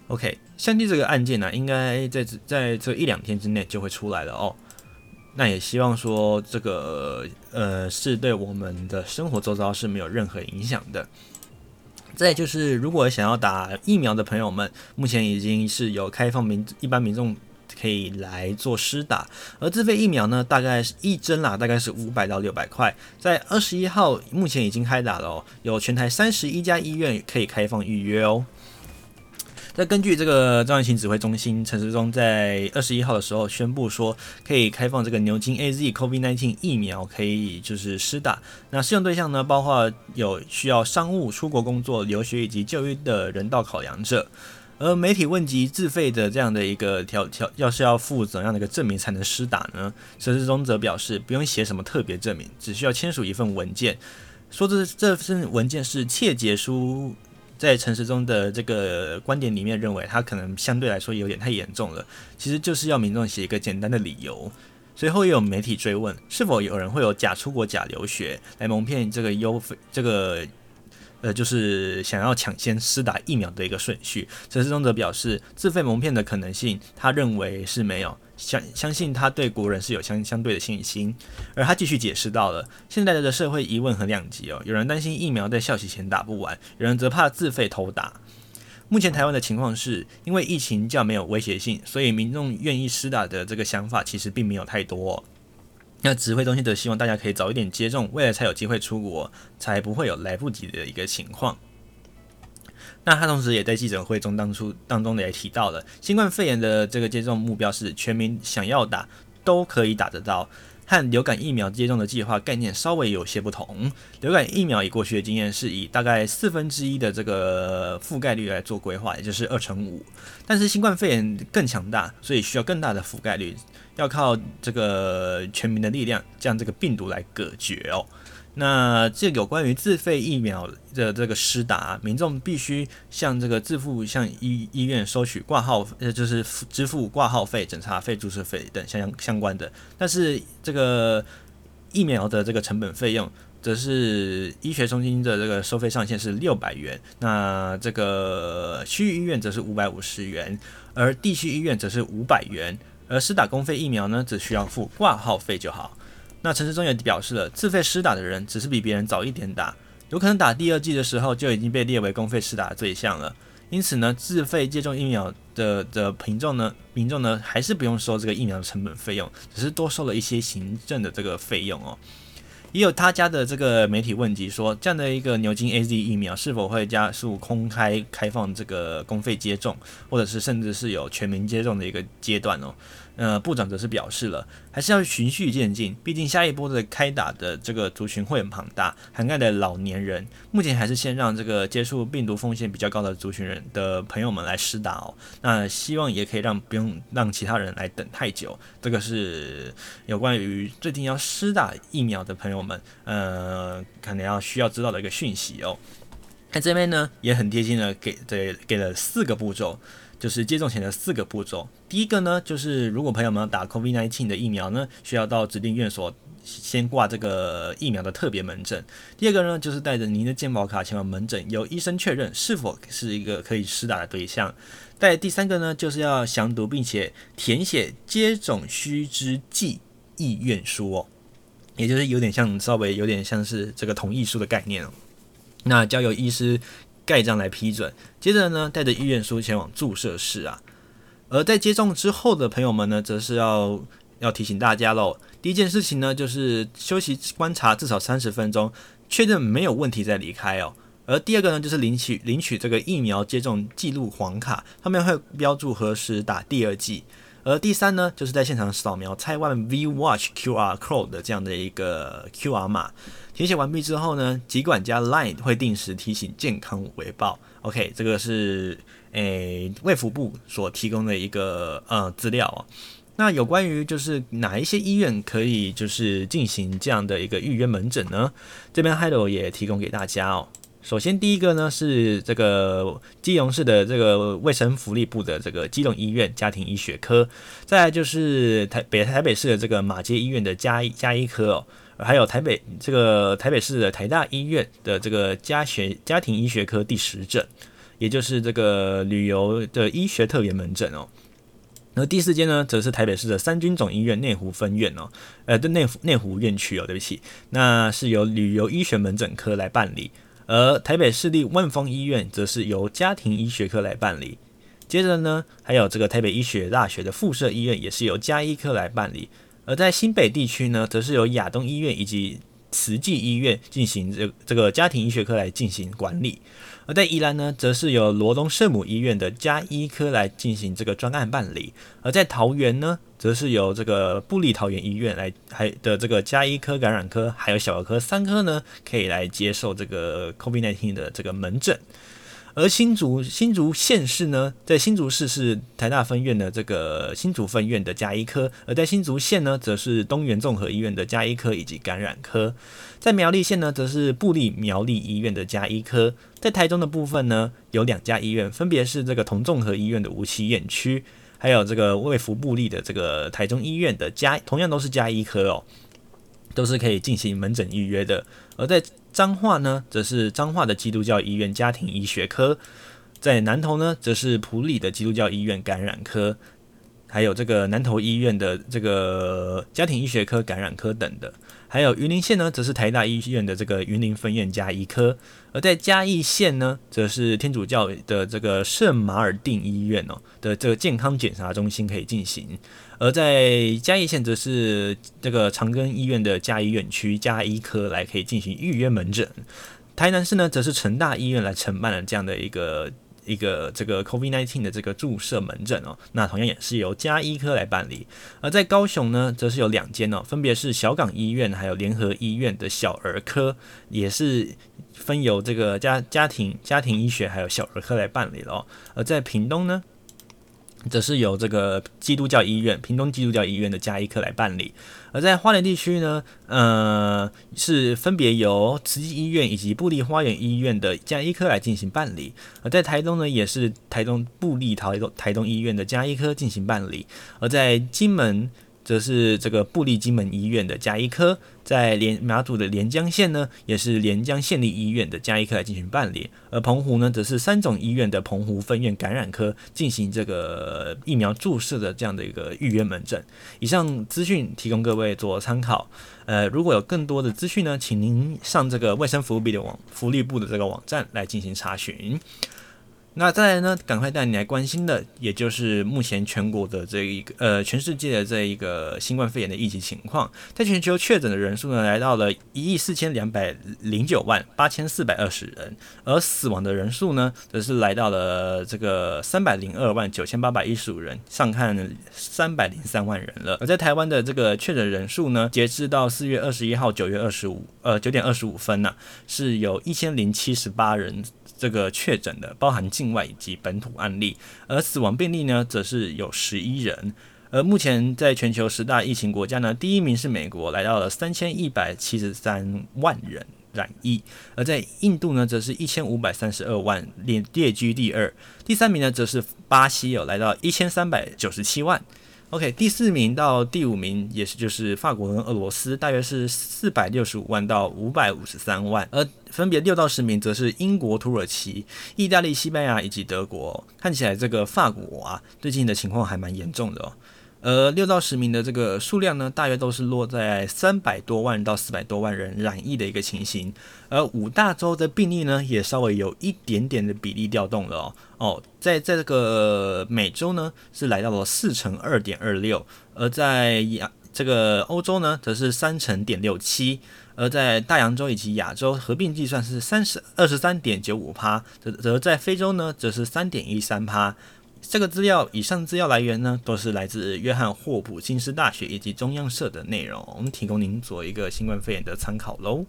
OK，相信这个案件呢、应该在在这一两天之内就会出来了哦。那也希望说这个呃，是对我们的生活周遭是没有任何影响的。再就是，如果想要打疫苗的朋友们，目前已经是有开放民一般民众。可以来做施打，而自费疫苗呢，大概是一针啦，大概是五百到六百块。在二十一号，目前已经开打了哦，有全台三十一家医院可以开放预约哦。那根据这个中央疫情指挥中心陈时中在二十一号的时候宣布说，可以开放这个牛津 AZ COVID-19 疫苗，可以就是施打。那适用对象呢，包括有需要商务、出国工作、留学以及就医的人道考量者。而媒体问及自费的这样的一个条条，要是要附怎样的一个证明才能施打呢？陈时中则表示，不用写什么特别证明，只需要签署一份文件，说这这份文件是切结书。在陈时中的这个观点里面，认为他可能相对来说有点太严重了，其实就是要民众写一个简单的理由。随后也有媒体追问，是否有人会有假出国、假留学来蒙骗这个优费这个。呃，就是想要抢先施打疫苗的一个顺序。陈时中则表示，自费蒙骗的可能性，他认为是没有，相相信他对国人是有相相对的信心。而他继续解释到了，现在的社会疑问很两极哦，有人担心疫苗在校期前打不完，有人则怕自费偷打。目前台湾的情况是，因为疫情较没有威胁性，所以民众愿意施打的这个想法其实并没有太多。那指挥中心则希望大家可以早一点接种，未来才有机会出国，才不会有来不及的一个情况。那他同时也在记者会中当初当中也提到了，新冠肺炎的这个接种目标是全民想要打都可以打得到，和流感疫苗接种的计划概念稍微有些不同。流感疫苗以过去的经验是以大概四分之一的这个覆盖率来做规划，也就是二成五，但是新冠肺炎更强大，所以需要更大的覆盖率。要靠这个全民的力量将这个病毒来隔绝哦。那这有关于自费疫苗的这个施打，民众必须向这个自付向医医院收取挂号，呃，就是支付挂号费、诊查费、注射费等相相关的。但是这个疫苗的这个成本费用，则是医学中心的这个收费上限是六百元，那这个区域医院则是五百五十元，而地区医院则是五百元。而施打公费疫苗呢，只需要付挂号费就好。那陈时中也表示了，自费施打的人只是比别人早一点打，有可能打第二剂的时候就已经被列为公费施打的对象了。因此呢，自费接种疫苗的的民众呢，民众呢还是不用收这个疫苗的成本费用，只是多收了一些行政的这个费用哦。也有他家的这个媒体问及说，这样的一个牛津 AZ 疫苗是否会加速公开开放这个公费接种，或者是甚至是有全民接种的一个阶段哦？呃，部长则是表示了，还是要循序渐进，毕竟下一波的开打的这个族群会很庞大，涵盖的老年人，目前还是先让这个接触病毒风险比较高的族群人的朋友们来施打哦。那希望也可以让不用让其他人来等太久。这个是有关于最近要施打疫苗的朋友们，呃，可能要需要知道的一个讯息哦。那这边呢也很贴心的给对给了四个步骤。就是接种前的四个步骤。第一个呢，就是如果朋友们要打 COVID-19 的疫苗呢，需要到指定院所先挂这个疫苗的特别门诊。第二个呢，就是带着您的健保卡前往门诊，由医生确认是否是一个可以施打的对象。再第三个呢，就是要详读并且填写接种须知记意愿书哦，也就是有点像稍微有点像是这个同意书的概念哦。那交由医师。盖章来批准，接着呢，带着意愿书前往注射室啊。而在接种之后的朋友们呢，则是要要提醒大家喽。第一件事情呢，就是休息观察至少三十分钟，确认没有问题再离开哦。而第二个呢，就是领取领取这个疫苗接种记录黄卡，上面会标注何时打第二剂。而第三呢，就是在现场扫描台湾 V Watch QR Code 的这样的一个 QR 码。填写完毕之后呢，疾管家 Line 会定时提醒健康维报。OK，这个是诶卫福部所提供的一个呃资料哦。那有关于就是哪一些医院可以就是进行这样的一个预约门诊呢？这边 Hello 也提供给大家哦。首先第一个呢是这个基隆市的这个卫生福利部的这个基隆医院家庭医学科，再就是台北台北市的这个马街医院的加医家医科哦。还有台北这个台北市的台大医院的这个家学家庭医学科第十诊，也就是这个旅游的医学特别门诊哦。那第四间呢，则是台北市的三军总医院内湖分院哦，呃，的内湖内湖院区哦，对不起，那是由旅游医学门诊科来办理。而台北市立万丰医院则是由家庭医学科来办理。接着呢，还有这个台北医学大学的附设医院，也是由家医科来办理。而在新北地区呢，则是由亚东医院以及慈济医院进行这这个家庭医学科来进行管理；而在宜兰呢，则是由罗东圣母医院的家医科来进行这个专案办理；而在桃园呢，则是由这个布利桃园医院来还的这个家医科、感染科还有小儿科三科呢，可以来接受这个 COVID-19 的这个门诊。而新竹新竹县市呢，在新竹市是台大分院的这个新竹分院的加医科，而在新竹县呢，则是东元综合医院的加医科以及感染科。在苗栗县呢，则是部立苗栗医院的加医科。在台中的部分呢，有两家医院，分别是这个同综合医院的梧栖院区，还有这个卫福部立的这个台中医院的加，同样都是加医科哦，都是可以进行门诊预约的。而在彰化呢，则是彰化的基督教医院家庭医学科；在南投呢，则是埔里的基督教医院感染科，还有这个南投医院的这个家庭医学科、感染科等的。还有云林县呢，则是台大医院的这个云林分院加医科；而在嘉义县呢，则是天主教的这个圣马尔定医院哦的这个健康检查中心可以进行。而在嘉义县则是这个长庚医院的嘉义院区嘉医科来可以进行预约门诊，台南市呢则是成大医院来承办了这样的一个一个这个 COVID-19 的这个注射门诊哦，那同样也是由嘉医科来办理。而在高雄呢，则是有两间哦，分别是小港医院还有联合医院的小儿科，也是分由这个家家庭家庭医学还有小儿科来办理了哦。而在屏东呢，则是由这个基督教医院平东基督教医院的加医科来办理，而在花莲地区呢，呃，是分别由慈济医院以及布利花园医院的加医科来进行办理，而在台东呢，也是台东布利台东台东医院的加医科进行办理，而在金门。则是这个布利金门医院的加医科，在连马祖的连江县呢，也是连江县立医院的加医科来进行办理。而澎湖呢，则是三种医院的澎湖分院感染科进行这个疫苗注射的这样的一个预约门诊。以上资讯提供各位做参考。呃，如果有更多的资讯呢，请您上这个卫生福利的网福利部的这个网站来进行查询。那再来呢，赶快带你来关心的，也就是目前全国的这一个呃，全世界的这一个新冠肺炎的疫情情况。在全球确诊的人数呢，来到了一亿四千两百零九万八千四百二十人，而死亡的人数呢，则是来到了这个三百零二万九千八百一十五人，上看三百零三万人了。而在台湾的这个确诊人数呢，截至到四月二十一号九月二十五呃九点二十五分呢、是有一千零七十八人。这个确诊的包含境外以及本土案例，而死亡病例呢，则是有十一人。而目前在全球十大疫情国家呢，第一名是美国，来到了三千一百七十三万人染疫；而在印度呢，则是一千五百三十二万，列列居第二。第三名呢，则是巴西，有来到一千三百九十七万。OK，第四名到第五名也是就是法国跟俄罗斯，大约是四百六十五万到五百五十三万，而分别六到十名则是英国、土耳其、意大利、西班牙以及德国。看起来这个法国啊，最近的情况还蛮严重的哦。而六到十名的这个数量呢，大约都是落在三百多万到四百多万人染疫的一个情形。而五大洲的病例呢，也稍微有一点点的比例调动了哦。哦，在在这个美洲呢，是来到了四成二点二六，而在亚这个欧洲呢，则是三成点六七，而在大洋洲以及亚洲合并计算是三十二十三点九五趴，则则在非洲呢，则是三点一三趴。这个资料，以上资料来源呢，都是来自约翰霍普金斯大学以及中央社的内容，我们提供您做一个新冠肺炎的参考喽。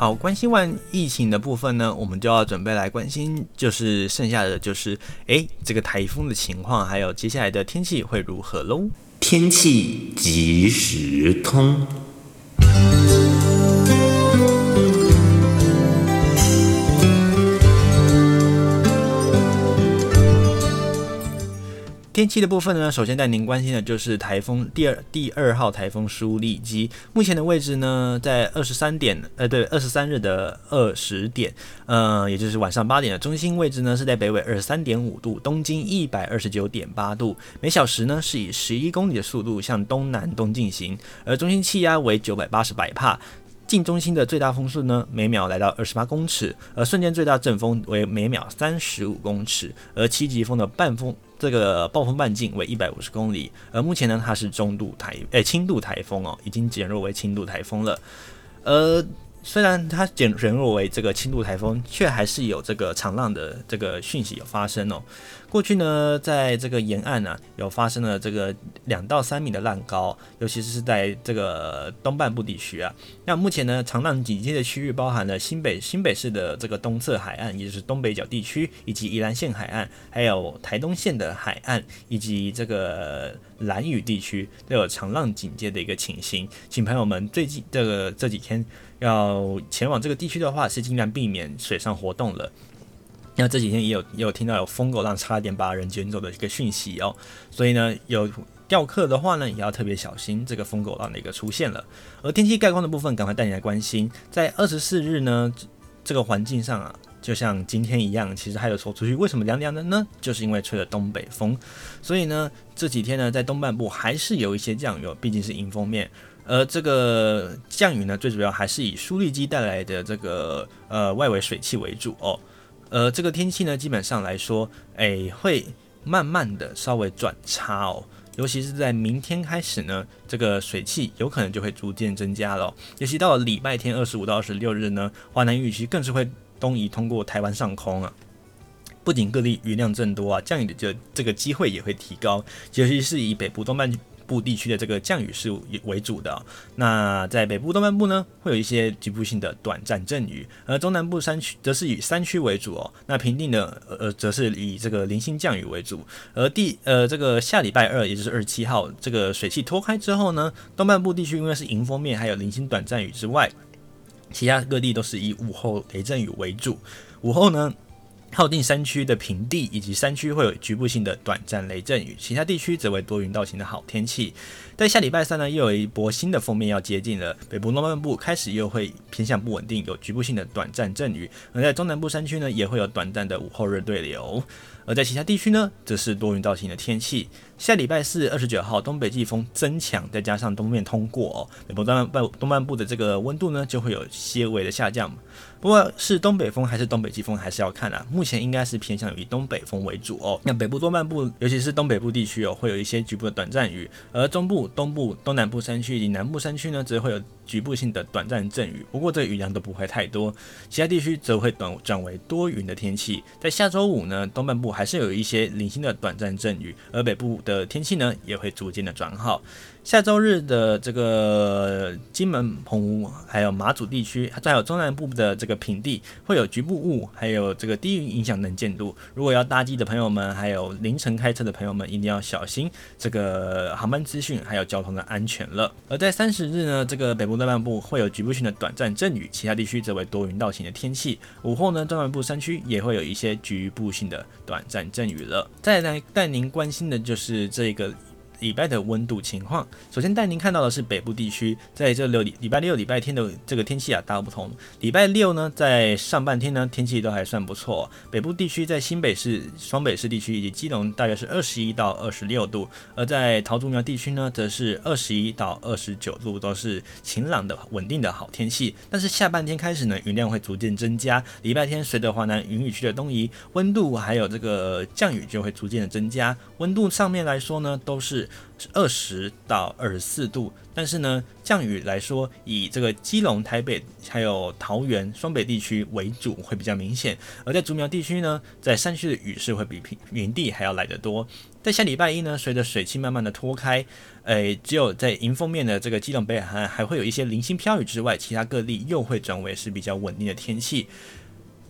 好，关心完疫情的部分呢，我们就要准备来关心，就是剩下的就是，哎，这个台风的情况，还有接下来的天气会如何喽？天气即时通。天气的部分呢，首先带您关心的就是台风第二第二号台风苏力基，目前的位置呢，在二十三点，呃，对，二十三日的二十点，呃，也就是晚上八点的中心位置呢，是在北纬二十三点五度，东经一百二十九点八度，每小时呢是以十一公里的速度向东南东进行，而中心气压为九百八十百帕。近中心的最大风速呢，每秒来到二十八公尺，而瞬间最大阵风为每秒三十五公尺，而七级风的半风这个暴风半径为一百五十公里，而目前呢，它是中度台诶轻度台风哦，已经减弱为轻度台风了，呃。虽然它减减弱为这个轻度台风，却还是有这个长浪的这个讯息有发生哦。过去呢，在这个沿岸呢、有发生了这个两到三米的浪高，尤其是在这个东半部地区啊。那目前呢，长浪警戒的区域包含了新北新北市的这个东侧海岸，也就是东北角地区，以及宜兰县海岸，还有台东县的海岸，以及这个兰屿地区都有长浪警戒的一个情形。请朋友们最近这个这几天。要前往这个地区的话，是尽量避免水上活动了。那这几天也有也有听到有疯狗浪差点把人卷走的一个讯息哦，所以呢，有钓客的话呢，也要特别小心这个疯狗浪的一个出现了。而天气概况的部分，赶快带你来关心。在二十四日呢，这个环境上啊，就像今天一样，其实还有说出去为什么凉凉的呢？就是因为吹了东北风，所以呢，这几天呢，在东半部还是有一些降雨哦，毕竟是迎风面。而这个降雨呢，最主要还是以舒力机带来的这个呃外围水汽为主哦。呃，这个天气呢，基本上来说，哎，会慢慢的稍微转差哦。尤其是在明天开始呢，这个水汽有可能就会逐渐增加了哦。尤其到了礼拜天二十五到二十六日呢，华南雨区更是会东移通过台湾上空啊。不仅各地雨量增多啊，降雨的这这个机会也会提高，尤其是以北部东半部地区的这个降雨是为主的，那在北部东半部呢，会有一些局部性的短暂阵雨，而中南部山区则是以山区为主哦。那平地呢，呃，则是以这个零星降雨为主。而第呃这个下礼拜二，也就是二十七号，这个水汽脱开之后呢，东半部地区因为是迎风面，还有零星短暂雨之外，其他各地都是以午后雷阵雨为主。午后呢，靠近山区的平地以及山区会有局部性的短暂雷阵雨，其他地区则为多云到晴的好天气。在下礼拜三呢，又有一波新的锋面要接近了，北部东半部开始又会偏向不稳定，有局部性的短暂阵雨，而在中南部山区呢，也会有短暂的午后热对流。而在其他地区呢，则是多云到晴的天气。下礼拜四二十九号，东北季风增强，再加上东面通过哦，北部东半部东半部的这个温度呢，就会有些微的下降。不过是东北风还是东北季风，还是要看啊。目前应该是偏向于东北风为主哦。那北部东半部，尤其是东北部地区哦，会有一些局部的短暂雨，而中部、东部、东南部山区以及南部山区呢，则会有局部性的短暂阵雨。不过这雨量都不会太多，其他地区则会转转为多云的天气。在下周五呢，东半部还是有一些零星的短暂阵雨，而北部的天气呢也会逐渐的转好。下周日的这个金门、澎湖还有马祖地区，还有中南部的这个平地会有局部雾，还有这个低云影响能见度。如果要搭机的朋友们，还有凌晨开车的朋友们，一定要小心这个航班资讯还有交通的安全了。而在三十日呢，这个北部东半部会有局部性的短暂阵雨，其他地区则为多云到晴的天气。午后呢，中南部山区也会有一些局部性的短暂阵雨了。再来带您关心的就是这个。礼拜的温度情况，首先带您看到的是北部地区，在这六礼礼拜六、礼拜天的这个天气啊，大不同。礼拜六呢，在上半天呢，天气都还算不错。北部地区在新北市、双北市地区以及基隆，大约是二十一到二十六度；而在桃竹苗地区呢，则是二十一到二十九度，都是晴朗的、稳定的好天气。但是下半天开始呢，云量会逐渐增加。礼拜天随着华南云雨区的东移，温度还有这个降雨就会逐渐的增加。温度上面来说呢，都是。是二十到二十四度，但是呢，降雨来说，以这个基隆、台北还有桃园双北地区为主，会比较明显。而在竹苗地区呢，在山区的雨势会比平平地还要来得多。在下礼拜一呢，随着水汽慢慢的脱开，诶，只有在迎风面的这个基隆北海岸还会有一些零星飘雨之外，其他各地又会转为是比较稳定的天气。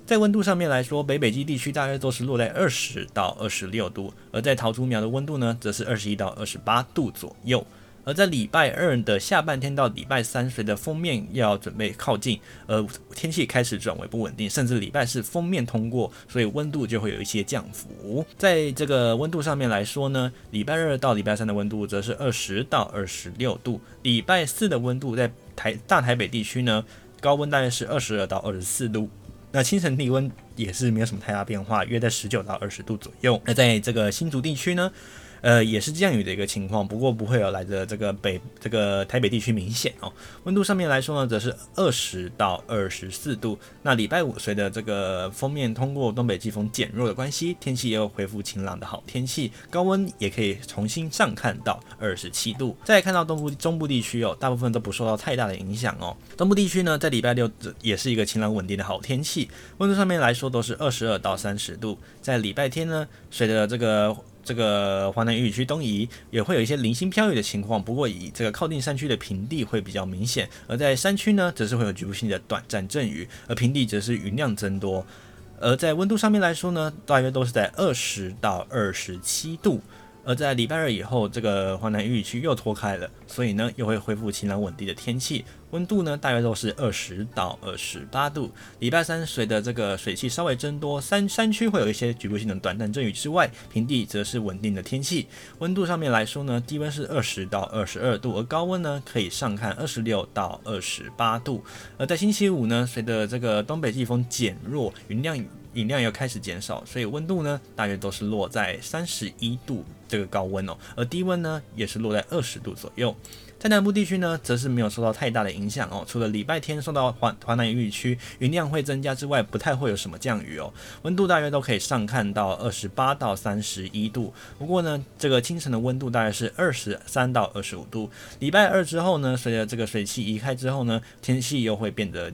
在温度上面来说，北北基地区大约都是落在二十到二十六度，而在桃竹苗的温度呢，则是二十一到二十八度左右。而在礼拜二的下半天到礼拜三，随着锋面要准备靠近，而天气开始转为不稳定，甚至礼拜四锋面通过，所以温度就会有一些降幅。在这个温度上面来说呢，礼拜二到礼拜三的温度则是二十到二十六度，礼拜四的温度在台大台北地区呢，高温大约是二十二到二十四度。那清晨低温也是没有什么太大变化，约在十九到二十度左右。那在这个新竹地区呢，呃，也是降雨的一个情况，不过不会有来自这个北这个台北地区明显哦。温度上面来说呢，则是二十到二十四度。那礼拜五随着这个锋面通过，东北季风减弱的关系，天气又恢复晴朗的好天气，高温也可以重新上看到二十七度。再看到东部中部地区哦，大部分都不受到太大的影响哦。东部地区呢，在礼拜六也是一个晴朗稳定的好天气，温度上面来说都是二十二到三十度。在礼拜天呢，随着这个。这个华南雨区东移也会有一些零星飘雨的情况，不过以这个靠近山区的平地会比较明显，而在山区呢，则是会有局部性的短暂阵雨，而平地则是云量增多。而在温度上面来说呢，大约都是在二十到二十七度。而在礼拜二以后，这个华南雨区又脱开了，所以呢，又会恢复晴朗稳定的天气。温度呢，大约都是二十到二十八度。礼拜三随着这个水汽稍微增多，山山区会有一些局部性的短暂阵雨之外，平地则是稳定的天气。温度上面来说呢，低温是二十到二十二度，而高温呢可以上看二十六到二十八度。而在星期五呢，随着这个东北季风减弱，云量云量又开始减少，所以温度呢大约都是落在三十一度。这个高温哦，而低温呢也是落在二十度左右。在南部地区呢，则是没有受到太大的影响哦。除了礼拜天受到华华南雨区云量会增加之外，不太会有什么降雨哦。温度大约都可以上看到二十八到三十一度。不过呢，这个清晨的温度大概是二十三到二十五度。礼拜二之后呢，随着这个水汽移开之后呢，天气又会变得。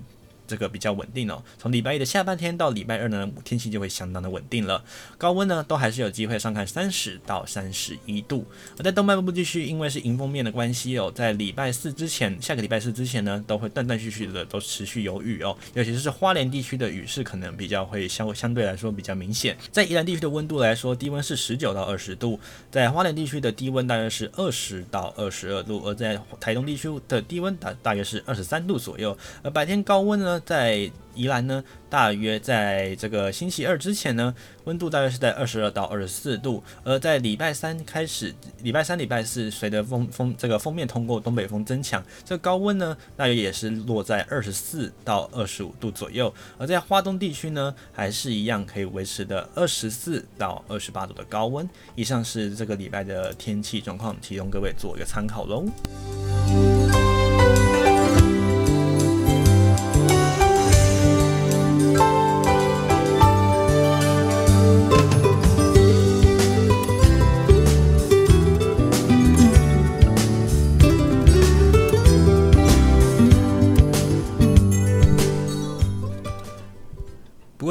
这个比较稳定哦，从礼拜一的下半天到礼拜二呢，天气就会相当的稳定了。高温呢，都还是有机会上看三十到三十一度。而在东半部地区，因为是迎风面的关系哦，在礼拜四之前，下个礼拜四之前呢，都会断断续续的都持续有雨哦。尤其是花莲地区的雨势可能比较会相相对来说比较明显。在宜兰地区的温度来说，低温是十九到二十度，在花莲地区的低温大约是二十到二十二度，而在台东地区的低温大大约是二十三度左右。而白天高温呢，呢，在宜兰呢，大约在这个星期二之前呢，温度大约是在二十二到二十四度。而在礼拜三开始，礼拜三、礼拜四，随着风风这个锋面通过，东北风增强，这高温呢，大约也是落在二十四到二十五度左右。而在花东地区呢，还是一样可以维持的二十四到二十八度的高温。以上是这个礼拜的天气状况，提供各位做一个参考喽。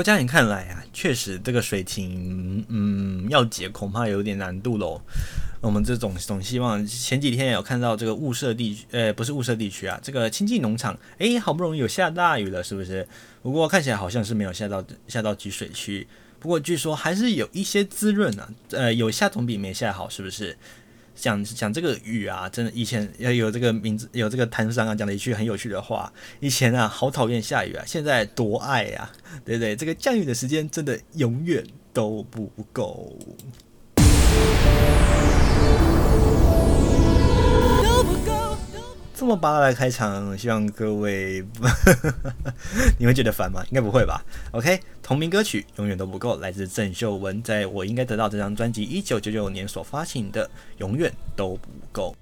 过，这样你看来啊，确实这个水情，嗯，要解恐怕有点难度喽。我们这种总希望前几天有看到这个雾社地区，呃，不是雾社地区啊，这个清境农场，诶，好不容易有下大雨了，是不是？不过看起来好像是没有下到下到集水区。不过据说还是有一些滋润啊，呃，有下总比没下好，是不是？讲讲这个雨啊，真的以前要有这个名字，有这个摊商啊讲了一句很有趣的话。以前啊，好讨厌下雨啊，现在多爱呀，对不对？这个降雨的时间真的永远都不够。这么巴拉的开场，希望各位 (laughs) 你会觉得烦吗？应该不会吧。OK，同名歌曲永远都不够，来自郑秀文，在我应该得到这张专辑一九九九年所发行的《永远都不够》。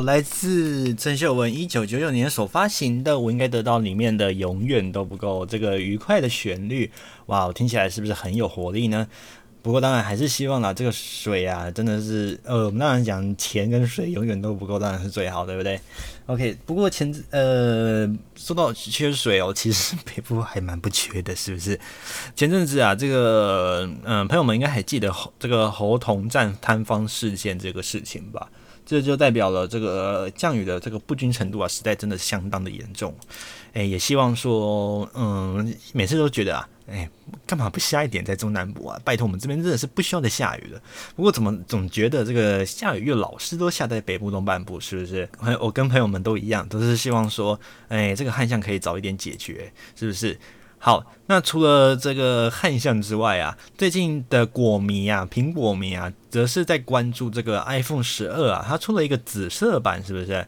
好，来自郑秀文一九九九年所发行的《我应该得到》里面的《永远都不够》这个愉快的旋律，哇，听起来是不是很有活力呢？不过当然还是希望啦，这个水啊，真的是呃，我们当然讲钱跟水永远都不够，当然是最好，对不对？OK，不过前呃，说到缺水哦，其实北部还蛮不缺的，是不是？前阵子啊，这个嗯、朋友们应该还记得这个猴硐站坍方事件这个事情吧？这就代表了这个降雨的这个不均程度啊，实在真的相当的严重。诶，也希望说，嗯，每次都觉得啊。哎，干嘛不下一点在中南部啊？拜托，我们这边真的是不需要再下雨了。不过怎么总觉得这个下雨又老是都下在北部东半部，是不是？我跟朋友们都一样，都是希望说，哎，这个旱象可以早一点解决，是不是？好，那除了这个汉相之外啊，最近的果迷啊，苹果迷啊，则是在关注这个 iPhone 十二啊，它出了一个紫色版，是不是？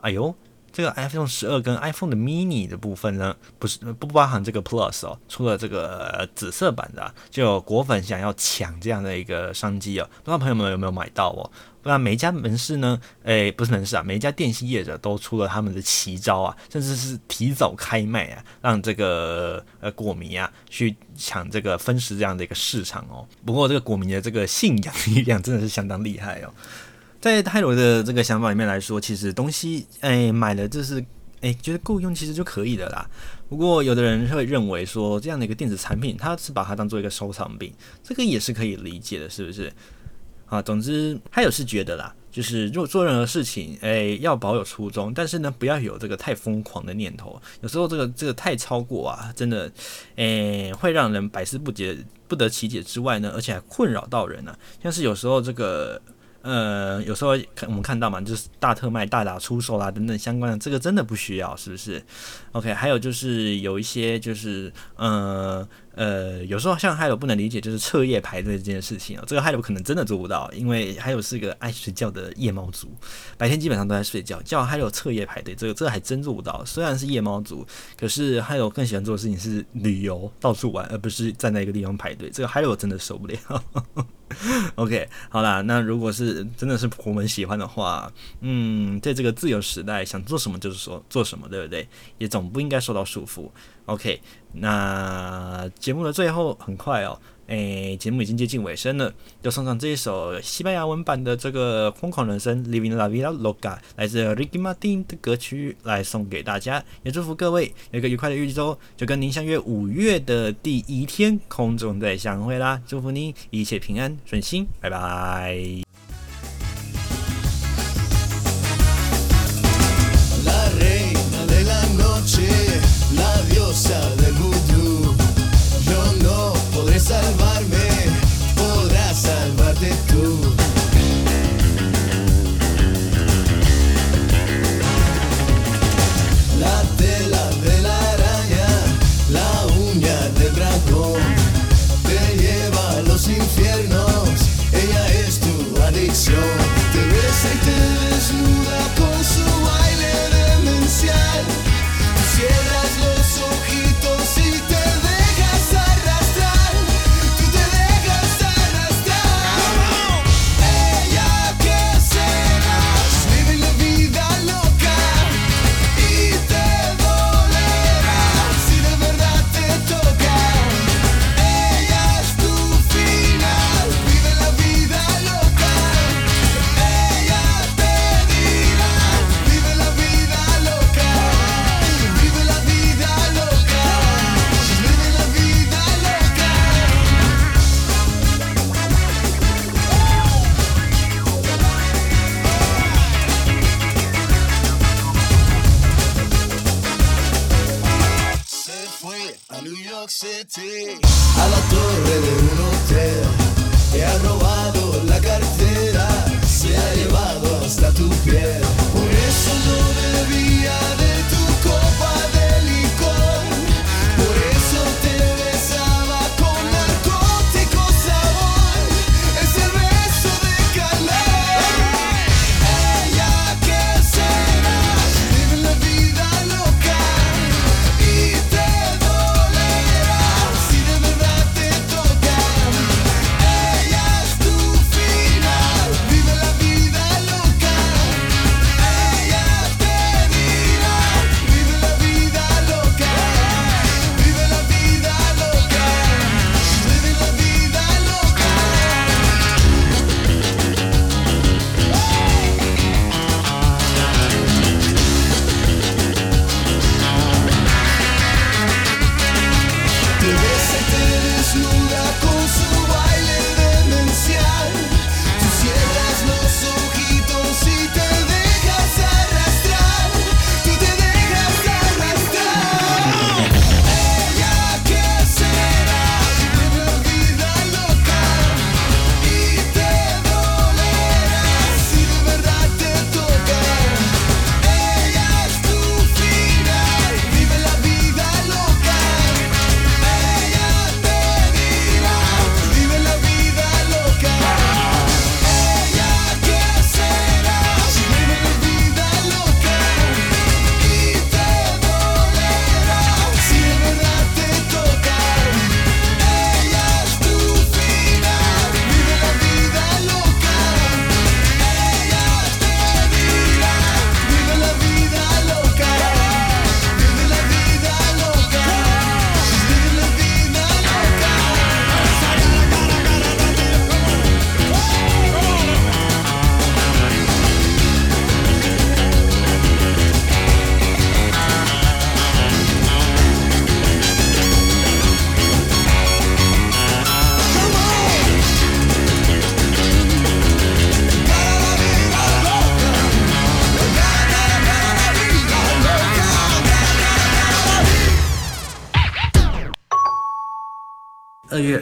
哎呦！这个 iPhone 十二跟 iPhone 的 mini 的部分呢，不是不包含这个 Plus 哦，出了这个紫色版的，就果粉想要抢这样的一个商机哦，不知道朋友们有没有买到哦？不然每一家门市呢，诶，不是门市啊，每一家电信业者都出了他们的奇招啊，甚至是提早开卖啊，让这个呃果迷啊去抢这个分食这样的一个市场哦。不过这个果迷的这个信仰力量真的是相当厉害哦。在泰罗的这个想法里面来说，其实东西哎买了就是哎觉得够用，其实就可以了啦。不过有的人会认为说，这样的一个电子产品，他是把它当做一个收藏品，这个也是可以理解的，是不是？啊，总之还有是觉得啦，就是如果做任何事情，哎要保有初衷，但是呢不要有这个太疯狂的念头。有时候这个这个太超过啊，真的哎会让人百思不解、不得其解之外呢，而且还困扰到人呢、像是有时候这个。呃，有时候看我们看到嘛，就是大特卖、大打出手啦等等相关的，这个真的不需要，是不是？OK，还有就是有一些就是，呃呃，有时候像还有不能理解，就是彻夜排队这件事情啊，这个还有可能真的做不到，因为还有是一个爱睡觉的夜猫族，白天基本上都在睡觉，叫还有彻夜排队，这个这个还真做不到。虽然是夜猫族，可是还有更喜欢做的事情是旅游，到处玩，而不是站在一个地方排队，这个还有真的受不了。(laughs) OK，好啦，那如果是真的是我们喜欢的话，嗯，在这个自由时代，想做什么就是说做什么，对不对？也总不应该受到束缚。OK，那节目的最后很快哦，哎，节目已经接近尾声了，就送上这一首西班牙文版的这个《疯狂人生》（Living la vida loca） 来自 Ricky Martin 的歌曲来送给大家，也祝福各位有一个愉快的一周，就跟您相约五月的第一天空中再相会啦！祝福您一切平安顺心，拜拜。la diosa del vudú. Yo no podré salvarme, podrás salvarte tú.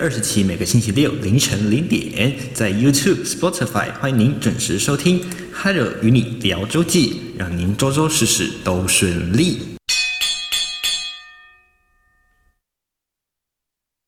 二十期每个星期六凌晨零点，在 YouTube、Spotify 欢迎您准时收听。Hello，与你聊周记，让您周周事事都顺利。